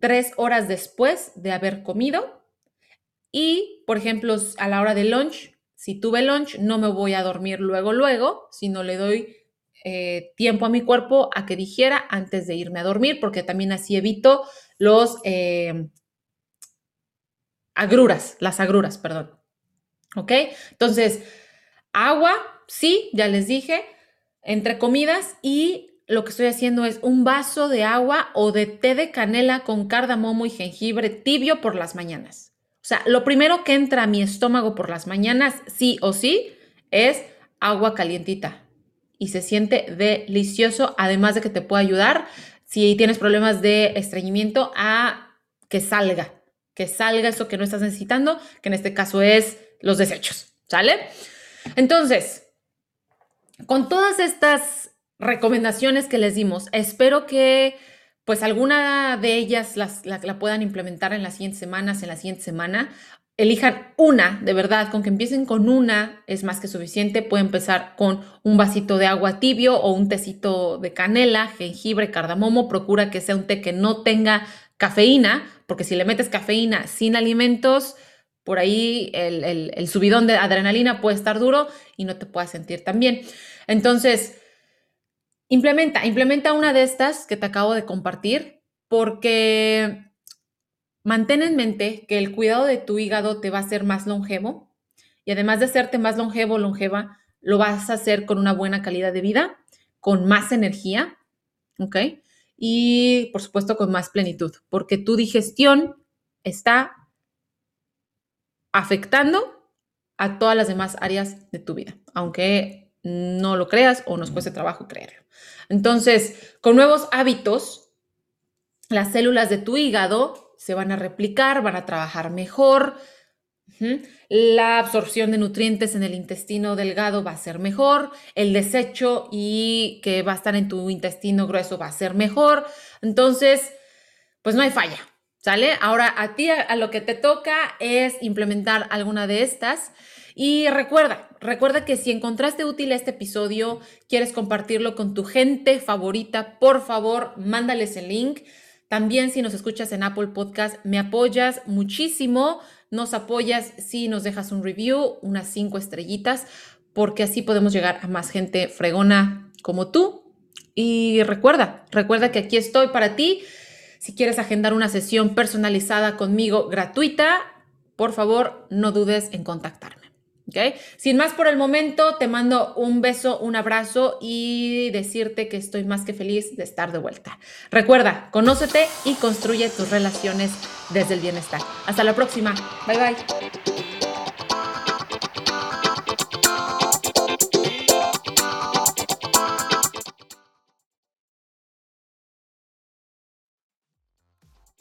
tres horas después de haber comido y, por ejemplo, a la hora de lunch, si tuve lunch, no me voy a dormir luego, luego, sino le doy eh, tiempo a mi cuerpo a que digiera antes de irme a dormir, porque también así evito los agruras, las agruras, perdón. ¿Ok? Entonces, agua, sí, ya les dije, entre comidas y lo que estoy haciendo es un vaso de agua o de té de canela con cardamomo y jengibre tibio por las mañanas. O sea, lo primero que entra a mi estómago por las mañanas, sí o sí, es agua calientita. Y se siente delicioso, además de que te puede ayudar si tienes problemas de estreñimiento a que salga, que salga eso que no estás necesitando, que en este caso es los desechos, ¿sale? Entonces, con todas estas recomendaciones que les dimos, espero que pues alguna de ellas las, la, puedan implementar en las siguientes semanas, en la siguiente semana. Elijan una, de verdad, con que empiecen con una es más que suficiente. Pueden empezar con un vasito de agua tibio o un tecito de canela, jengibre, cardamomo. Procura que sea un té que no tenga cafeína, porque si le metes cafeína sin alimentos, por ahí el, subidón de adrenalina puede estar duro y no te puedas sentir tan bien. Entonces, Implementa, implementa una de estas que te acabo de compartir porque mantén en mente que el cuidado de tu hígado te va a hacer más longevo y además de hacerte más longevo, longeva, lo vas a hacer con una buena calidad de vida, con más energía, ¿ok? Y por supuesto con más plenitud, porque tu digestión está afectando a todas las demás áreas de tu vida, aunque no lo creas o nos cueste trabajo creerlo. Entonces, con nuevos hábitos, las células de tu hígado se van a replicar, van a trabajar mejor. La absorción de nutrientes en el intestino delgado va a ser mejor, el desecho y que va a estar en tu intestino grueso va a ser mejor. Entonces, pues no hay falla, ¿sale? Ahora a ti a lo que te toca es implementar alguna de estas y recuerda, recuerda que si encontraste útil este episodio, quieres compartirlo con tu gente favorita, por favor, mándales el link. También si nos escuchas en Apple Podcast, me apoyas muchísimo. Nos apoyas si nos dejas un review, unas cinco estrellitas, porque así podemos llegar a más gente fregona como tú. Y recuerda, recuerda que aquí estoy para ti. Si quieres agendar una sesión personalizada conmigo gratuita, por favor, no dudes en contactarme. Sin más por el momento, te mando un beso, un abrazo y decirte que estoy más que feliz de estar de vuelta. Recuerda, conócete y construye tus relaciones desde el bienestar. Hasta la próxima. Bye bye.